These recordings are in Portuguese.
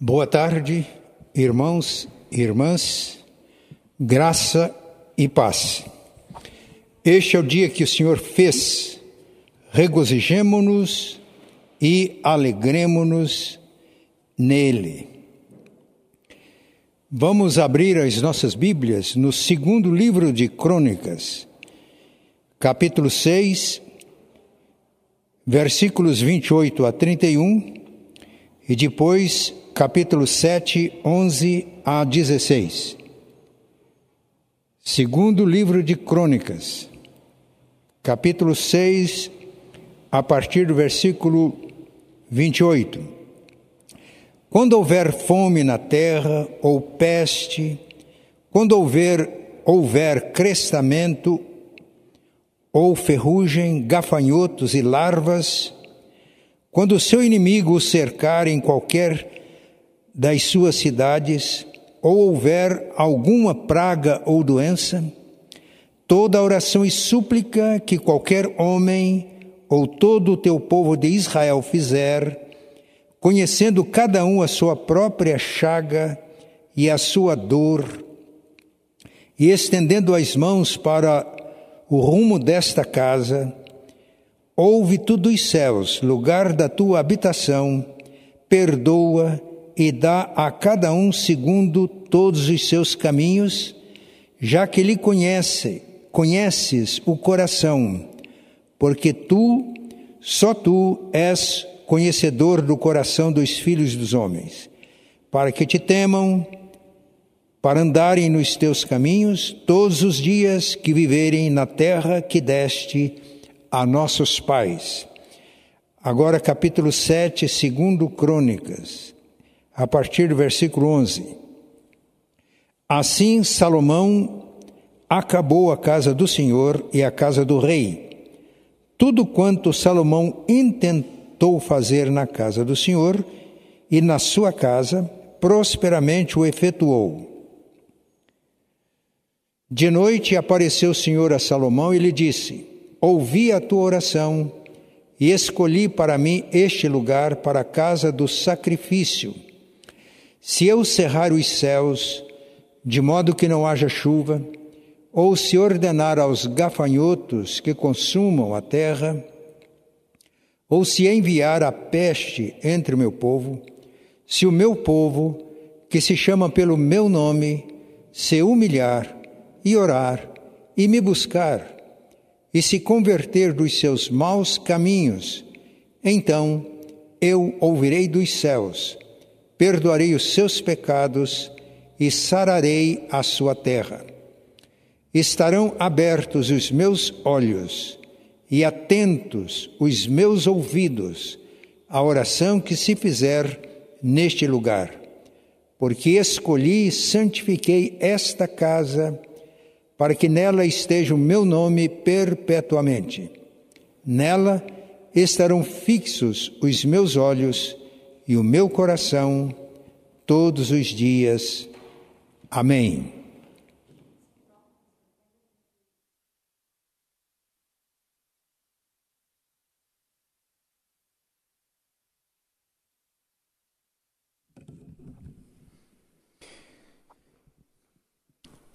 Boa tarde, irmãos e irmãs, graça e paz. Este é o dia que o Senhor fez, regozijemo-nos e alegremo-nos nele. Vamos abrir as nossas Bíblias no segundo livro de Crônicas, capítulo 6, versículos 28 a 31, e depois capítulo 7, 11 a 16. Segundo livro de Crônicas, capítulo 6, a partir do versículo 28. Quando houver fome na terra, ou peste, quando houver, houver crestamento, ou ferrugem, gafanhotos e larvas, quando o seu inimigo o cercar em qualquer das suas cidades, ou houver alguma praga ou doença, toda oração e súplica que qualquer homem ou todo o teu povo de Israel fizer, conhecendo cada um a sua própria chaga e a sua dor, e estendendo as mãos para o rumo desta casa, ouve tu dos céus, lugar da tua habitação, perdoa e dá a cada um segundo todos os seus caminhos, já que lhe conhece, conheces o coração, porque tu, só tu és conhecedor do coração dos filhos dos homens, para que te temam, para andarem nos teus caminhos todos os dias que viverem na terra que deste a nossos pais. Agora capítulo 7, segundo Crônicas a partir do versículo 11. Assim Salomão acabou a casa do Senhor e a casa do rei. Tudo quanto Salomão intentou fazer na casa do Senhor e na sua casa, prosperamente o efetuou. De noite apareceu o Senhor a Salomão e lhe disse: Ouvi a tua oração e escolhi para mim este lugar para a casa do sacrifício se eu cerrar os céus, de modo que não haja chuva, ou se ordenar aos gafanhotos que consumam a terra, ou se enviar a peste entre o meu povo, se o meu povo, que se chama pelo meu nome, se humilhar e orar e me buscar, e se converter dos seus maus caminhos, então eu ouvirei dos céus perdoarei os seus pecados e sararei a sua terra. Estarão abertos os meus olhos e atentos os meus ouvidos à oração que se fizer neste lugar, porque escolhi e santifiquei esta casa para que nela esteja o meu nome perpetuamente. Nela estarão fixos os meus olhos e o meu coração todos os dias. Amém.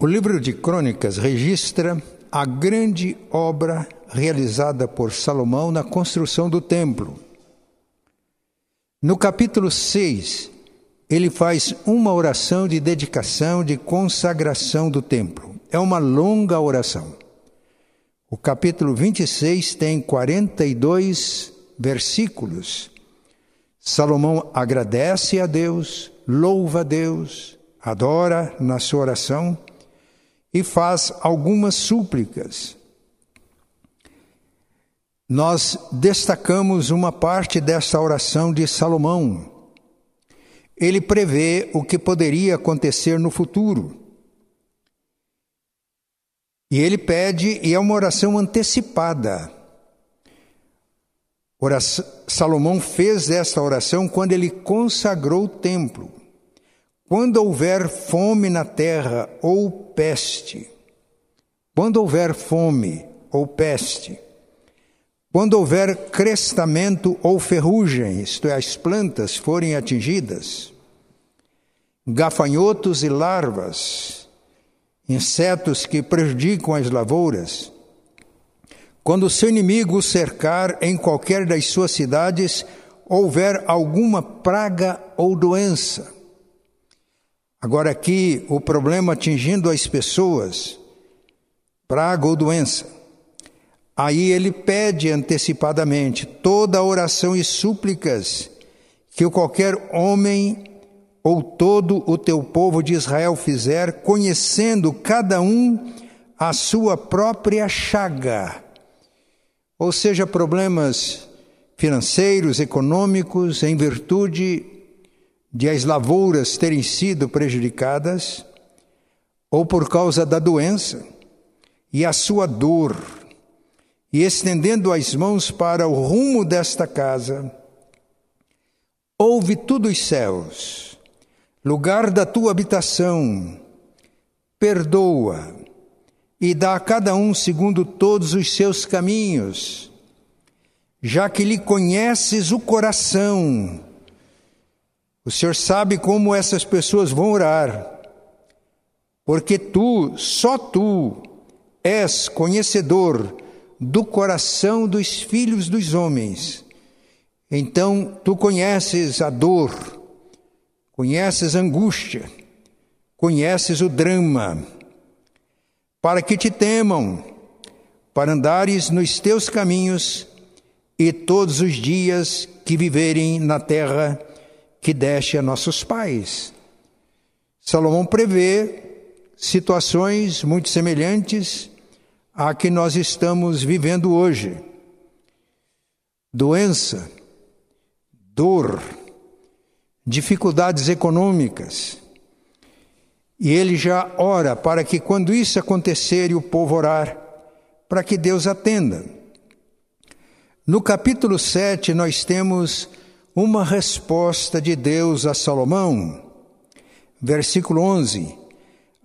O livro de Crônicas registra a grande obra realizada por Salomão na construção do templo. No capítulo 6, ele faz uma oração de dedicação, de consagração do templo. É uma longa oração. O capítulo 26 tem 42 versículos. Salomão agradece a Deus, louva a Deus, adora na sua oração e faz algumas súplicas nós destacamos uma parte desta oração de Salomão. Ele prevê o que poderia acontecer no futuro. E ele pede, e é uma oração antecipada. Oração, Salomão fez esta oração quando ele consagrou o templo. Quando houver fome na terra ou peste, quando houver fome ou peste, quando houver crestamento ou ferrugem, isto é, as plantas forem atingidas, gafanhotos e larvas, insetos que prejudicam as lavouras. Quando o seu inimigo cercar em qualquer das suas cidades, houver alguma praga ou doença. Agora, aqui, o problema atingindo as pessoas, praga ou doença. Aí ele pede antecipadamente toda oração e súplicas que qualquer homem ou todo o teu povo de Israel fizer, conhecendo cada um a sua própria chaga. Ou seja, problemas financeiros, econômicos, em virtude de as lavouras terem sido prejudicadas, ou por causa da doença, e a sua dor, e estendendo as mãos para o rumo desta casa, ouve tudo os céus, lugar da tua habitação, perdoa e dá a cada um segundo todos os seus caminhos, já que lhe conheces o coração. O Senhor sabe como essas pessoas vão orar, porque tu, só tu, és conhecedor do coração dos filhos dos homens. Então tu conheces a dor, conheces a angústia, conheces o drama para que te temam, para andares nos teus caminhos e todos os dias que viverem na terra que deste a nossos pais. Salomão prevê situações muito semelhantes à que nós estamos vivendo hoje. Doença, dor, dificuldades econômicas, e ele já ora para que quando isso acontecer e o povo orar, para que Deus atenda. No capítulo 7, nós temos uma resposta de Deus a Salomão. Versículo 11: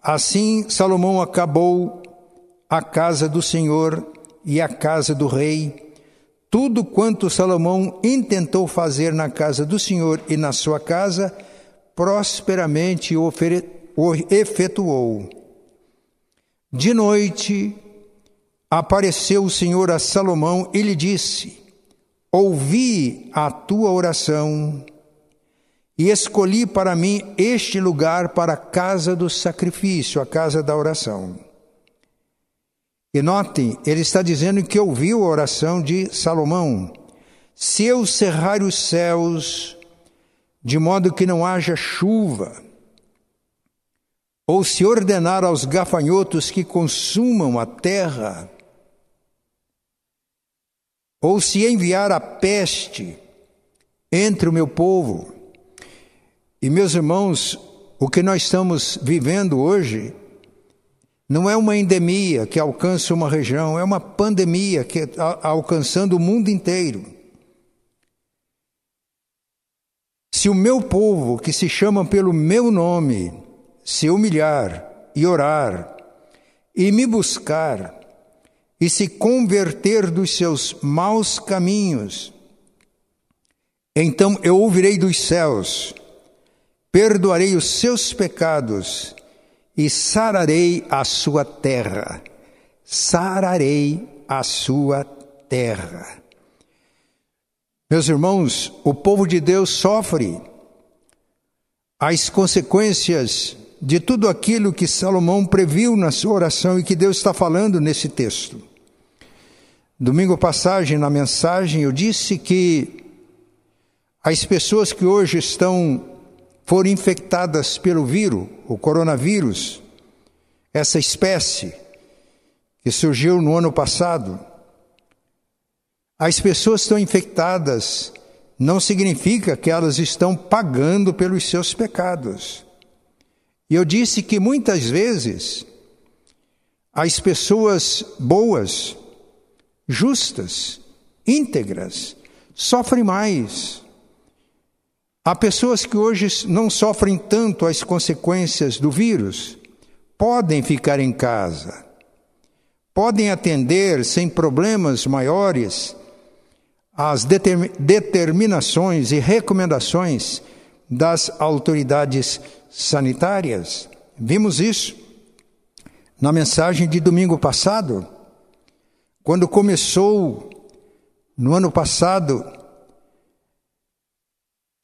Assim Salomão acabou a casa do Senhor e a casa do rei, tudo quanto Salomão intentou fazer na casa do Senhor e na sua casa, prosperamente o efetuou. De noite apareceu o Senhor a Salomão e lhe disse: Ouvi a tua oração e escolhi para mim este lugar para a casa do sacrifício, a casa da oração. E notem, ele está dizendo que ouviu a oração de Salomão. Se eu cerrar os céus, de modo que não haja chuva, ou se ordenar aos gafanhotos que consumam a terra, ou se enviar a peste entre o meu povo. E meus irmãos, o que nós estamos vivendo hoje não é uma endemia que alcança uma região, é uma pandemia que está alcançando o mundo inteiro. Se o meu povo, que se chama pelo meu nome, se humilhar e orar, e me buscar, e se converter dos seus maus caminhos, então eu ouvirei dos céus, perdoarei os seus pecados e sararei a sua terra. Sararei a sua terra. Meus irmãos, o povo de Deus sofre as consequências de tudo aquilo que Salomão previu na sua oração e que Deus está falando nesse texto. Domingo passagem na mensagem eu disse que as pessoas que hoje estão foram infectadas pelo vírus, o coronavírus, essa espécie que surgiu no ano passado, as pessoas estão infectadas não significa que elas estão pagando pelos seus pecados. E eu disse que muitas vezes as pessoas boas, justas, íntegras, sofrem mais. Há pessoas que hoje não sofrem tanto as consequências do vírus, podem ficar em casa, podem atender sem problemas maiores às determinações e recomendações das autoridades sanitárias. Vimos isso na mensagem de domingo passado, quando começou no ano passado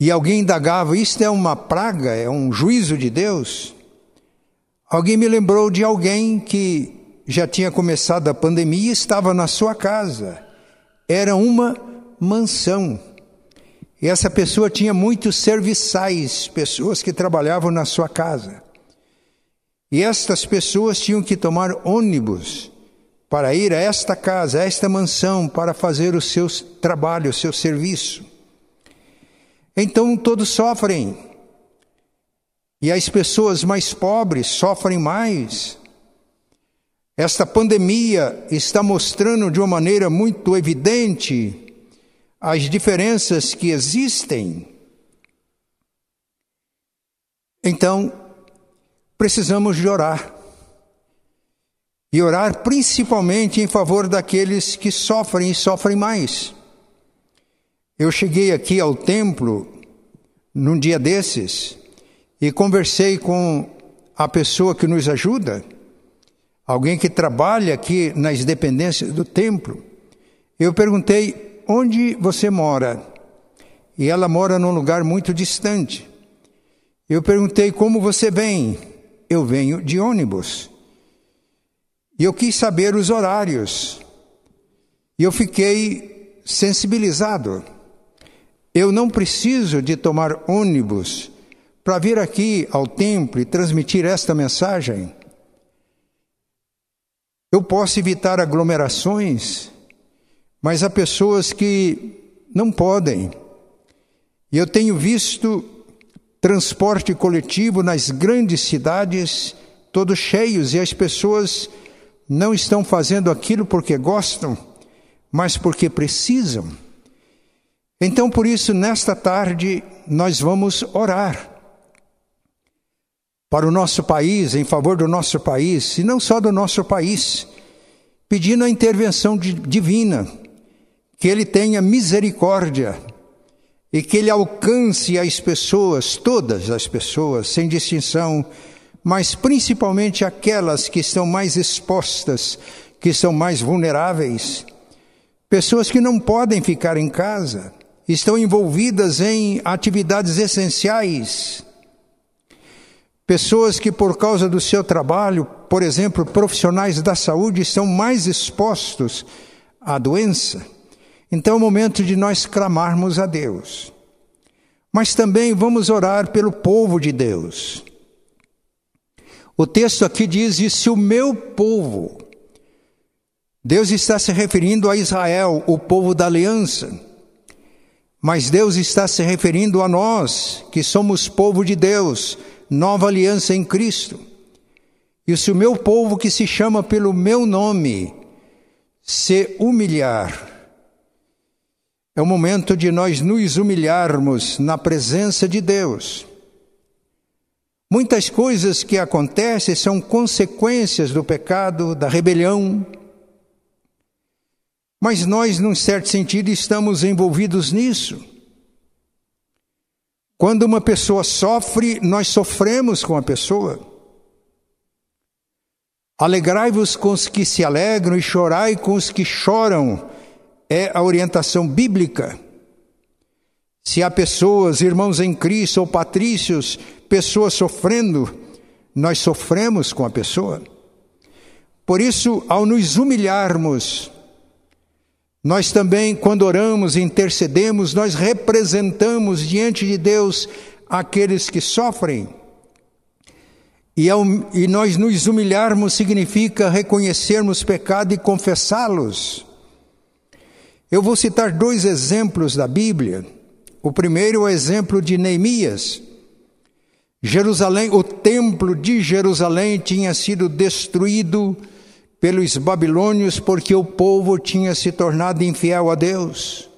e alguém indagava: Isto é uma praga? É um juízo de Deus? Alguém me lembrou de alguém que já tinha começado a pandemia e estava na sua casa. Era uma mansão. E essa pessoa tinha muitos serviçais, pessoas que trabalhavam na sua casa. E estas pessoas tinham que tomar ônibus para ir a esta casa, a esta mansão, para fazer o seu trabalho, o seu serviço. Então todos sofrem. E as pessoas mais pobres sofrem mais. Esta pandemia está mostrando de uma maneira muito evidente as diferenças que existem. Então, precisamos de orar. E orar principalmente em favor daqueles que sofrem e sofrem mais. Eu cheguei aqui ao templo num dia desses e conversei com a pessoa que nos ajuda, alguém que trabalha aqui nas dependências do templo. Eu perguntei: onde você mora? E ela mora num lugar muito distante. Eu perguntei: como você vem? Eu venho de ônibus. E eu quis saber os horários. E eu fiquei sensibilizado. Eu não preciso de tomar ônibus para vir aqui ao templo e transmitir esta mensagem. Eu posso evitar aglomerações, mas há pessoas que não podem. E eu tenho visto transporte coletivo nas grandes cidades, todos cheios, e as pessoas não estão fazendo aquilo porque gostam, mas porque precisam. Então, por isso, nesta tarde, nós vamos orar para o nosso país, em favor do nosso país, e não só do nosso país, pedindo a intervenção divina, que Ele tenha misericórdia e que Ele alcance as pessoas, todas as pessoas, sem distinção, mas principalmente aquelas que estão mais expostas, que são mais vulneráveis, pessoas que não podem ficar em casa estão envolvidas em atividades essenciais. Pessoas que, por causa do seu trabalho, por exemplo, profissionais da saúde, estão mais expostos à doença. Então é o momento de nós clamarmos a Deus. Mas também vamos orar pelo povo de Deus. O texto aqui diz: E se o meu povo, Deus está se referindo a Israel, o povo da aliança, mas Deus está se referindo a nós, que somos povo de Deus, nova aliança em Cristo. E se o meu povo que se chama pelo meu nome se humilhar, é o momento de nós nos humilharmos na presença de Deus. Muitas coisas que acontecem são consequências do pecado, da rebelião, mas nós, num certo sentido, estamos envolvidos nisso. Quando uma pessoa sofre, nós sofremos com a pessoa. Alegrai-vos com os que se alegram e chorai com os que choram, é a orientação bíblica. Se há pessoas, irmãos em Cristo ou patrícios, pessoas sofrendo, nós sofremos com a pessoa. Por isso, ao nos humilharmos, nós também, quando oramos e intercedemos, nós representamos diante de Deus aqueles que sofrem. E, ao, e nós nos humilharmos significa reconhecermos pecado e confessá-los. Eu vou citar dois exemplos da Bíblia. O primeiro é o exemplo de Neemias. Jerusalém, o templo de Jerusalém tinha sido destruído pelos babilônios porque o povo tinha se tornado infiel a Deus.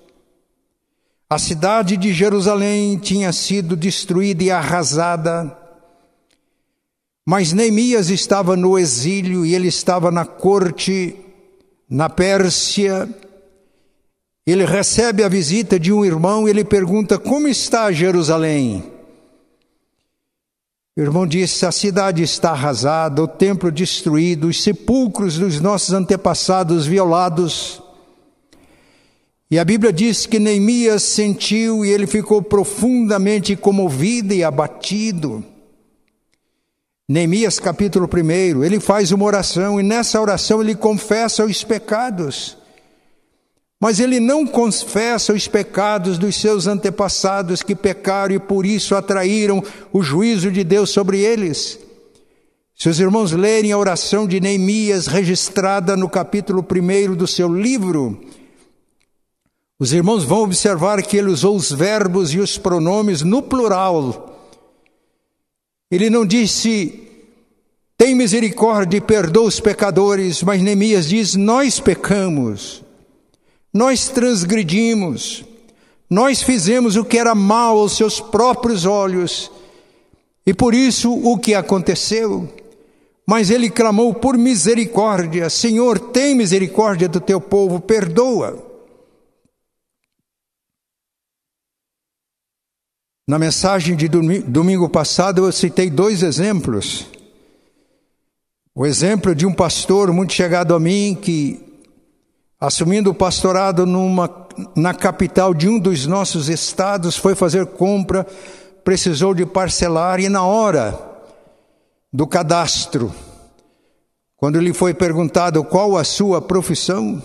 A cidade de Jerusalém tinha sido destruída e arrasada. Mas Neemias estava no exílio e ele estava na corte na Pérsia. Ele recebe a visita de um irmão e ele pergunta: Como está Jerusalém? O irmão disse: a cidade está arrasada, o templo destruído, os sepulcros dos nossos antepassados violados. E a Bíblia diz que Neemias sentiu e ele ficou profundamente comovido e abatido. Neemias capítulo 1, ele faz uma oração e nessa oração ele confessa os pecados. Mas ele não confessa os pecados dos seus antepassados que pecaram e por isso atraíram o juízo de Deus sobre eles. Se os irmãos lerem a oração de Neemias registrada no capítulo 1 do seu livro, os irmãos vão observar que ele usou os verbos e os pronomes no plural. Ele não disse, tem misericórdia e perdoa os pecadores, mas Neemias diz, nós pecamos. Nós transgredimos, nós fizemos o que era mal aos seus próprios olhos, e por isso o que aconteceu. Mas ele clamou por misericórdia: Senhor, tem misericórdia do teu povo, perdoa. Na mensagem de domingo passado eu citei dois exemplos. O exemplo de um pastor muito chegado a mim que assumindo o pastorado numa, na capital de um dos nossos estados, foi fazer compra, precisou de parcelar e na hora do cadastro, quando lhe foi perguntado qual a sua profissão,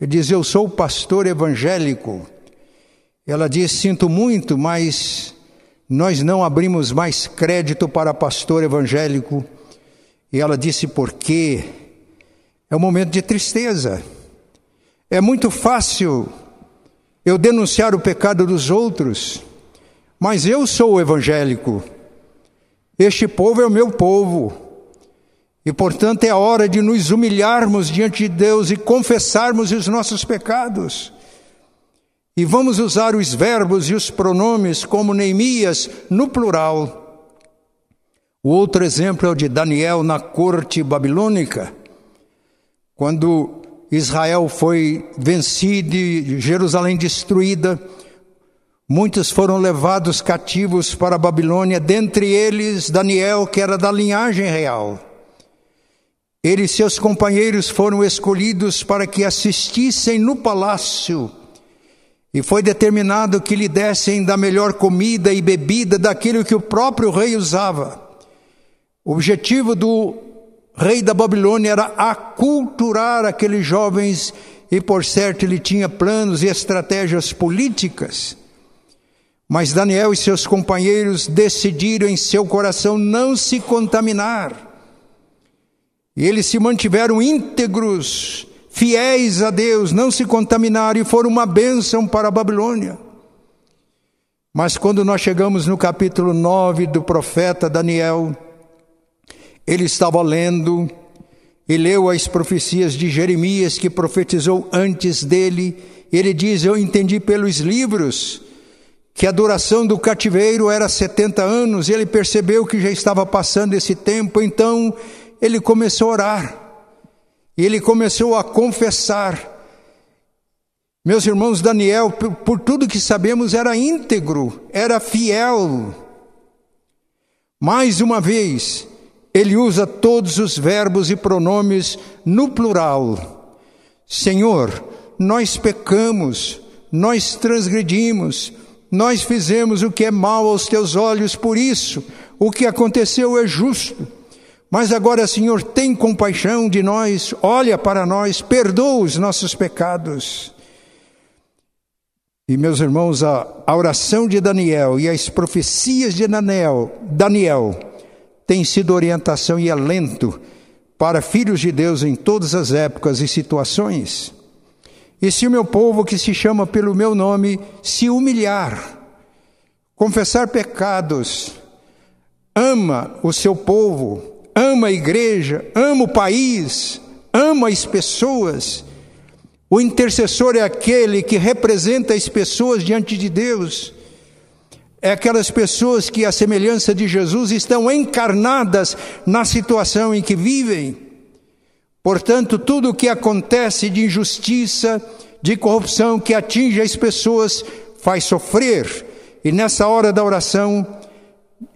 ele diz: Eu sou pastor evangélico. Ela diz: Sinto muito, mas nós não abrimos mais crédito para pastor evangélico. E ela disse: Por quê? É um momento de tristeza. É muito fácil eu denunciar o pecado dos outros, mas eu sou o evangélico. Este povo é o meu povo. E portanto é a hora de nos humilharmos diante de Deus e confessarmos os nossos pecados. E vamos usar os verbos e os pronomes como Neemias no plural. O outro exemplo é o de Daniel na corte babilônica, quando Israel foi vencido Jerusalém destruída. Muitos foram levados cativos para a Babilônia, dentre eles Daniel, que era da linhagem real. Ele e seus companheiros foram escolhidos para que assistissem no palácio, e foi determinado que lhe dessem da melhor comida e bebida daquilo que o próprio rei usava. O objetivo do rei da Babilônia era aculturar aqueles jovens e, por certo, ele tinha planos e estratégias políticas. Mas Daniel e seus companheiros decidiram em seu coração não se contaminar. E eles se mantiveram íntegros, fiéis a Deus, não se contaminaram e foram uma bênção para a Babilônia. Mas quando nós chegamos no capítulo 9 do profeta Daniel, ele estava lendo e leu as profecias de Jeremias que profetizou antes dele. Ele diz: Eu entendi pelos livros que a duração do cativeiro era 70 anos. Ele percebeu que já estava passando esse tempo, então ele começou a orar. E ele começou a confessar. Meus irmãos, Daniel, por, por tudo que sabemos, era íntegro, era fiel. Mais uma vez, ele usa todos os verbos e pronomes no plural. Senhor, nós pecamos, nós transgredimos, nós fizemos o que é mal aos teus olhos, por isso o que aconteceu é justo. Mas agora, Senhor, tem compaixão de nós, olha para nós, perdoa os nossos pecados. E meus irmãos, a, oração de Daniel e as profecias de Daniel, Daniel tem sido orientação e alento para filhos de Deus em todas as épocas e situações. E se o meu povo, que se chama pelo meu nome, se humilhar, confessar pecados, ama o seu povo, ama a igreja, ama o país, ama as pessoas, o intercessor é aquele que representa as pessoas diante de Deus é aquelas pessoas que, à semelhança de Jesus, estão encarnadas na situação em que vivem. Portanto, tudo o que acontece de injustiça, de corrupção que atinge as pessoas, faz sofrer. E nessa hora da oração,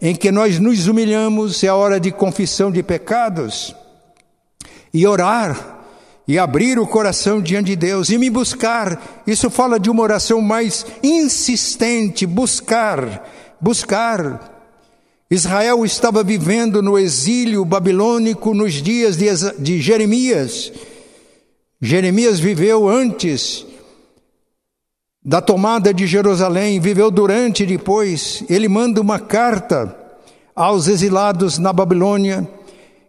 em que nós nos humilhamos, é a hora de confissão de pecados e orar e abrir o coração diante de Deus e me buscar. Isso fala de uma oração mais insistente, buscar, buscar. Israel estava vivendo no exílio babilônico nos dias de, Jeremias. Jeremias viveu antes da tomada de Jerusalém, viveu durante e depois. Ele manda uma carta aos exilados na Babilônia,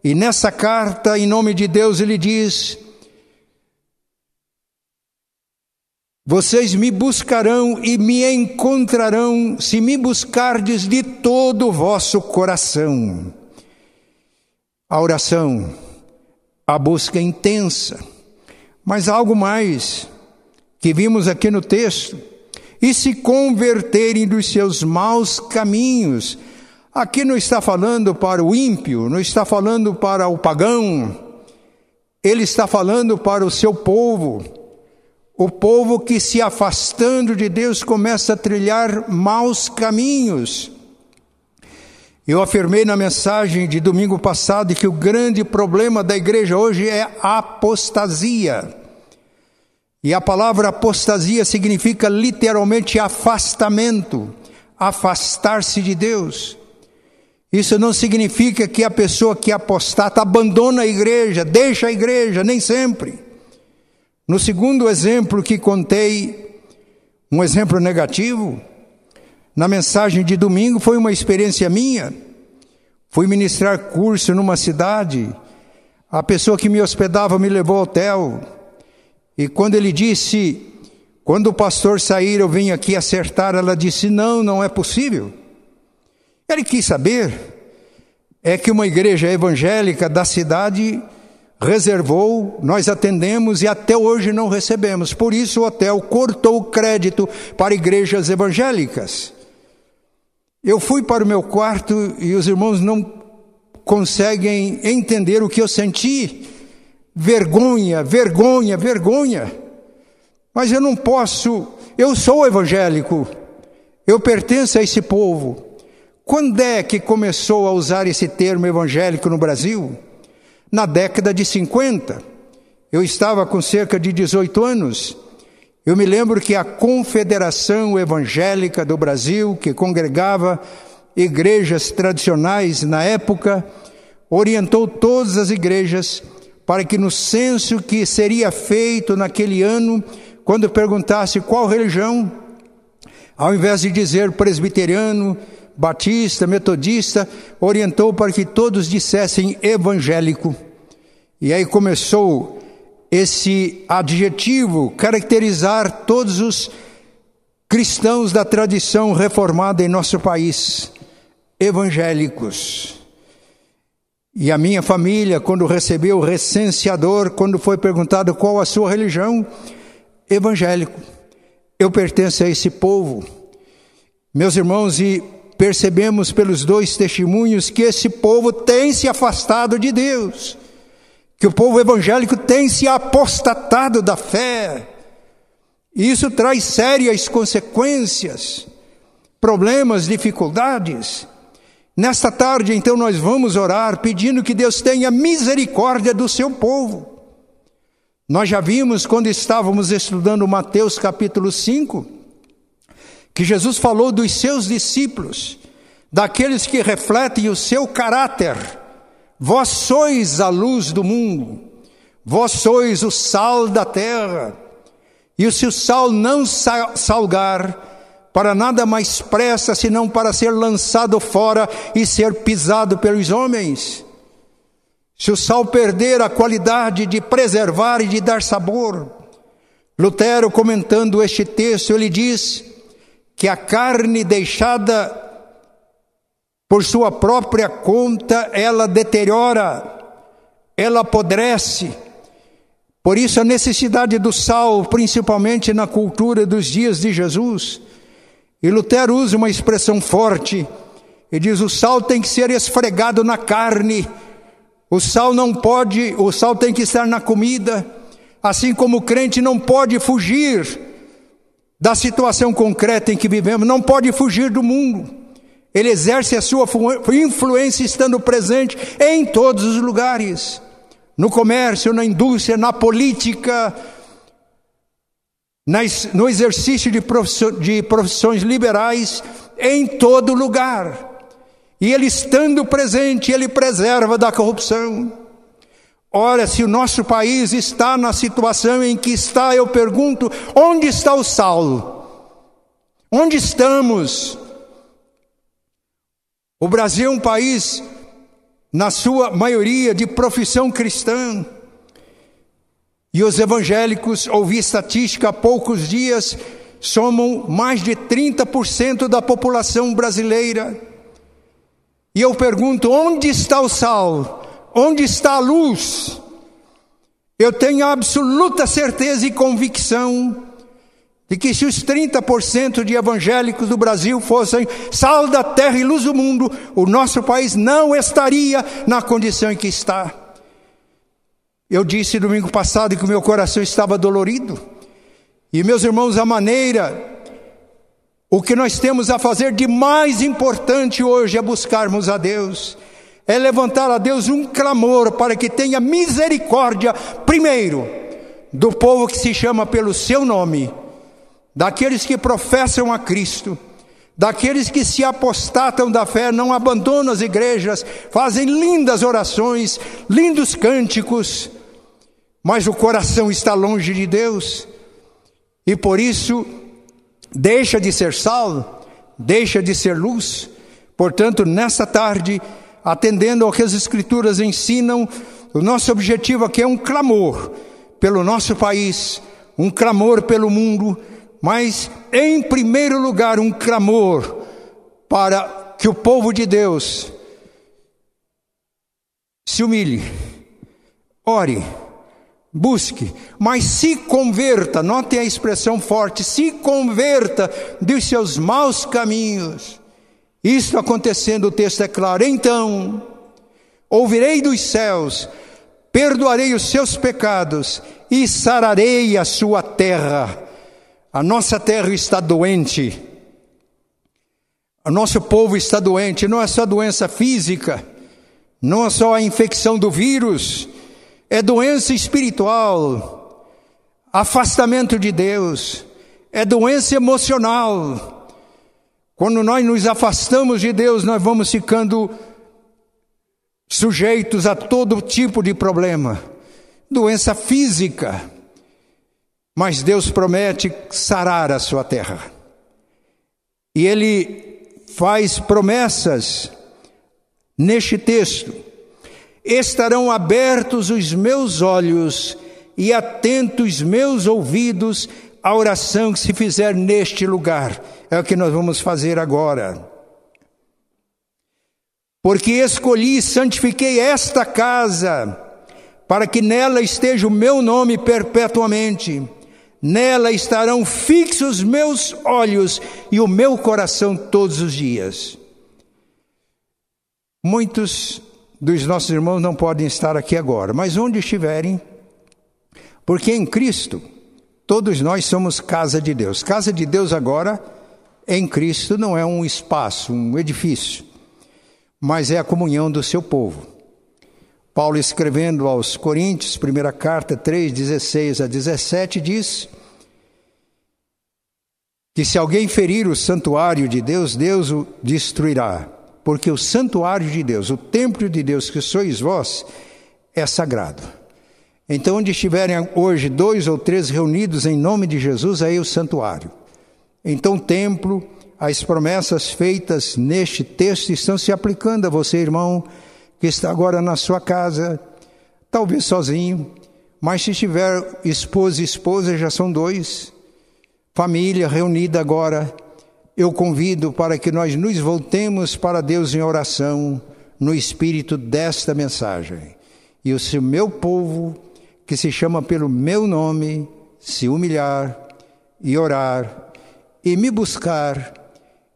e nessa carta, em nome de Deus, ele diz: Vocês me buscarão e me encontrarão se me buscardes de todo o vosso coração. A oração, a busca intensa, mas algo mais que vimos aqui no texto, e se converterem dos seus maus caminhos. Aqui não está falando para o ímpio, não está falando para o pagão, ele está falando para o seu povo o povo que se afastando de Deus começa a trilhar maus caminhos. Eu afirmei na mensagem de domingo passado que o grande problema da igreja hoje é apostasia. E a palavra apostasia significa literalmente afastamento, afastar-se de Deus. Isso não significa que a pessoa que apostata abandona a igreja, deixa a igreja, nem sempre. No segundo exemplo que contei, um exemplo negativo, na mensagem de domingo foi uma experiência minha. Fui ministrar curso numa cidade. A pessoa que me hospedava me levou ao hotel. E quando ele disse, quando o pastor sair, eu venho aqui acertar, ela disse: Não, não é possível. Ele quis saber. É que uma igreja evangélica da cidade reservou, nós atendemos e até hoje não recebemos. Por isso o hotel cortou o crédito para igrejas evangélicas. Eu fui para o meu quarto e os irmãos não conseguem entender o que eu senti. Vergonha, vergonha, vergonha. Mas eu não posso, eu sou evangélico, eu pertenço a esse povo. Quando é que começou a usar esse termo evangélico no Brasil? Na década de 50. Eu estava com cerca de 18 anos. Eu me lembro que a Confederação Evangélica do Brasil, que congregava igrejas tradicionais na época, orientou todas as igrejas para que no censo que seria feito naquele ano, quando perguntasse qual religião, ao invés de dizer presbiteriano, batista, metodista, orientou para que todos dissessem evangélico. E aí começou esse adjetivo caracterizar todos os cristãos da tradição reformada em nosso país, evangélicos. E a minha família, quando recebeu o recenseador, quando foi perguntado qual a sua religião, evangélico. Eu pertenço a esse povo. Meus irmãos, e percebemos pelos dois testemunhos que esse povo tem se afastado de Deus, que o povo evangélico tem se apostatado da fé. E isso traz sérias consequências, problemas, dificuldades. Nesta tarde, então, nós vamos orar pedindo que Deus tenha misericórdia do seu povo. Nós já vimos quando estávamos estudando Mateus capítulo 5, que Jesus falou dos seus discípulos, daqueles que refletem o seu caráter. Vós sois a luz do mundo, vós sois o sal da terra. E se o sal não salgar, para nada mais pressa senão para ser lançado fora e ser pisado pelos homens. Se o sal perder a qualidade de preservar e de dar sabor, Lutero, comentando este texto, ele diz: que a carne deixada por sua própria conta, ela deteriora, ela apodrece. Por isso a necessidade do sal, principalmente na cultura dos dias de Jesus. E Lutero usa uma expressão forte e diz: o sal tem que ser esfregado na carne. O sal não pode, o sal tem que estar na comida, assim como o crente não pode fugir da situação concreta em que vivemos, não pode fugir do mundo. Ele exerce a sua influência estando presente em todos os lugares no comércio, na indústria, na política, no exercício de, de profissões liberais, em todo lugar. E ele estando presente, ele preserva da corrupção. Ora, se o nosso país está na situação em que está, eu pergunto: onde está o Saulo? Onde estamos? O Brasil é um país, na sua maioria, de profissão cristã. E os evangélicos, ouvi estatística há poucos dias, somam mais de 30% da população brasileira. E eu pergunto: onde está o sal? Onde está a luz? Eu tenho absoluta certeza e convicção de que se os 30% de evangélicos do Brasil fossem sal da terra e luz do mundo, o nosso país não estaria na condição em que está. Eu disse domingo passado que o meu coração estava dolorido. E meus irmãos, a maneira o que nós temos a fazer de mais importante hoje é buscarmos a Deus, é levantar a Deus um clamor para que tenha misericórdia, primeiro, do povo que se chama pelo seu nome, daqueles que professam a Cristo, daqueles que se apostatam da fé, não abandonam as igrejas, fazem lindas orações, lindos cânticos, mas o coração está longe de Deus, e por isso deixa de ser sal, deixa de ser luz. Portanto, nessa tarde, atendendo ao que as Escrituras ensinam, o nosso objetivo aqui é um clamor pelo nosso país, um clamor pelo mundo, mas, em primeiro lugar, um clamor para que o povo de Deus se humilhe, ore, Busque, mas se converta, note a expressão forte, se converta dos seus maus caminhos. Isto acontecendo, o texto é claro. Então, ouvirei dos céus, perdoarei os seus pecados e sararei a sua terra. A nossa terra está doente. O nosso povo está doente, não é só doença física, não é só a infecção do vírus, é doença espiritual, afastamento de Deus, é doença emocional. Quando nós nos afastamos de Deus, nós vamos ficando sujeitos a todo tipo de problema, doença física. Mas Deus promete sarar a sua terra. E Ele faz promessas neste texto estarão abertos os meus olhos e atentos meus ouvidos à oração que se fizer neste lugar. É o que nós vamos fazer agora. Porque escolhi e santifiquei esta casa, para que nela esteja o meu nome perpetuamente. Nela estarão fixos meus olhos e o meu coração todos os dias. Muitos dos nossos irmãos não podem estar aqui agora, mas onde estiverem, porque em Cristo todos nós somos casa de Deus. Casa de Deus agora em Cristo não é um espaço, um edifício, mas é a comunhão do seu povo. Paulo escrevendo aos Coríntios, primeira carta 3, 16 a 17, diz que se alguém ferir o santuário de Deus, Deus o destruirá porque o santuário de Deus, o templo de Deus que sois vós, é sagrado. Então, onde estiverem hoje dois ou três reunidos em nome de Jesus, aí é o santuário. Então, templo, as promessas feitas neste texto estão se aplicando a você, irmão, que está agora na sua casa, talvez sozinho, mas se tiver esposa e esposa, já são dois, família reunida agora eu convido para que nós nos voltemos para Deus em oração no espírito desta mensagem. E o meu povo, que se chama pelo meu nome, se humilhar e orar e me buscar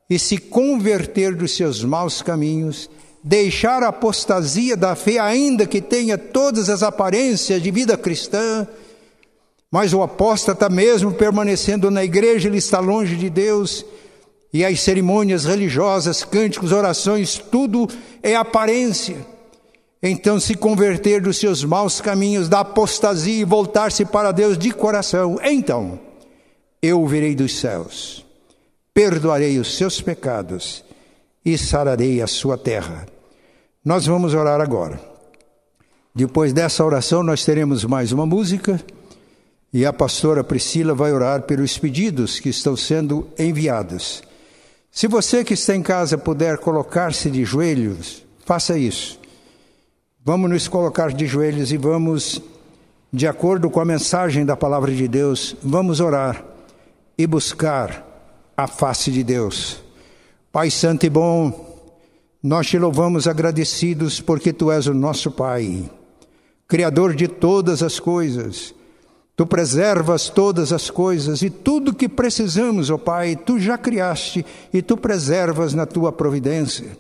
e se converter dos seus maus caminhos, deixar a apostasia da fé, ainda que tenha todas as aparências de vida cristã, mas o apóstata mesmo permanecendo na igreja, ele está longe de Deus E as cerimônias religiosas, cânticos, orações, tudo é aparência. Então, se converter dos seus maus caminhos, da apostasia e voltar-se para Deus de coração, então eu virei dos céus, perdoarei os seus pecados e sararei a sua terra. Nós vamos orar agora. Depois dessa oração, nós teremos mais uma música e a pastora Priscila vai orar pelos pedidos que estão sendo enviados. Se você que está em casa puder colocar-se de joelhos, faça isso. Vamos nos colocar de joelhos e vamos, de acordo com a mensagem da palavra de Deus, vamos orar e buscar a face de Deus. Pai Santo e bom, nós te louvamos agradecidos porque tu és o nosso Pai, Criador de todas as coisas. Tu preservas todas as coisas e tudo que precisamos, ó oh Pai, tu já criaste e tu preservas na tua providência.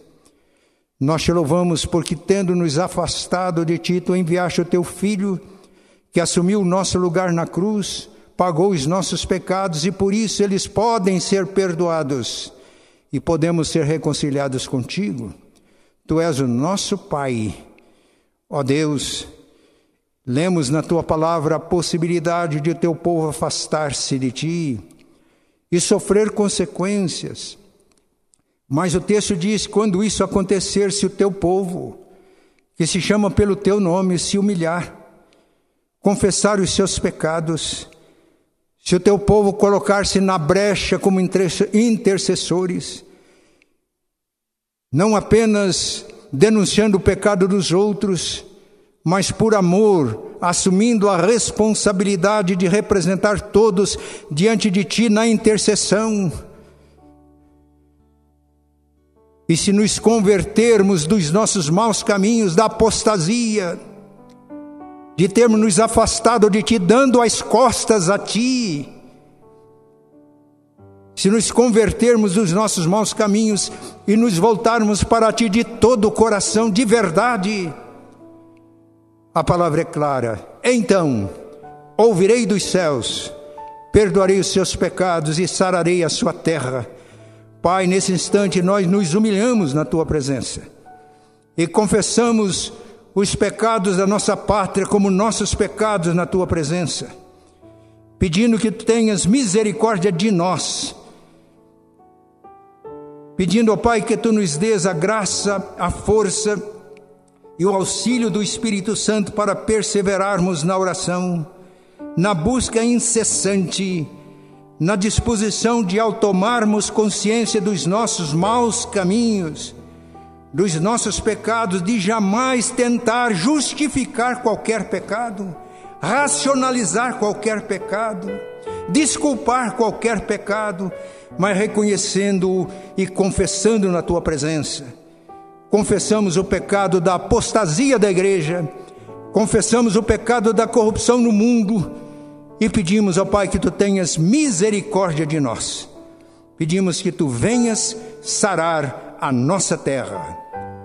Nós te louvamos porque, tendo nos afastado de ti, tu enviaste o teu filho, que assumiu o nosso lugar na cruz, pagou os nossos pecados e por isso eles podem ser perdoados e podemos ser reconciliados contigo. Tu és o nosso Pai. Ó Deus, lemos na tua palavra a possibilidade de teu povo afastar-se de ti e sofrer consequências. Mas o texto diz: quando isso acontecer, se o teu povo, que se chama pelo teu nome, se humilhar, confessar os seus pecados, se o teu povo colocar-se na brecha como intercessores, não apenas denunciando o pecado dos outros, mas por amor, assumindo a responsabilidade de representar todos diante de ti na intercessão. E se nos convertermos dos nossos maus caminhos, da apostasia, de termos nos afastado de Ti, dando as costas a Ti. Se nos convertermos dos nossos maus caminhos e nos voltarmos para Ti de todo o coração, de verdade, a palavra é clara. Então, ouvirei dos céus, perdoarei os seus pecados e sararei a sua terra. Pai, nesse instante nós nos humilhamos na Tua presença e confessamos os pecados da nossa pátria como nossos pecados na tua presença, pedindo que tenhas misericórdia de nós, pedindo ao Pai que tu nos dês a graça, a força e o auxílio do Espírito Santo para perseverarmos na oração, na busca incessante, na disposição de, ao tomarmos consciência dos nossos maus caminhos, dos nossos pecados, de jamais tentar justificar qualquer pecado, racionalizar qualquer pecado, desculpar qualquer pecado, mas reconhecendo-o e confessando na tua presença. Confessamos o pecado da apostasia da igreja, confessamos o pecado da corrupção no mundo e pedimos ao Pai que tu tenhas misericórdia de nós. Pedimos que tu venhas sarar a nossa terra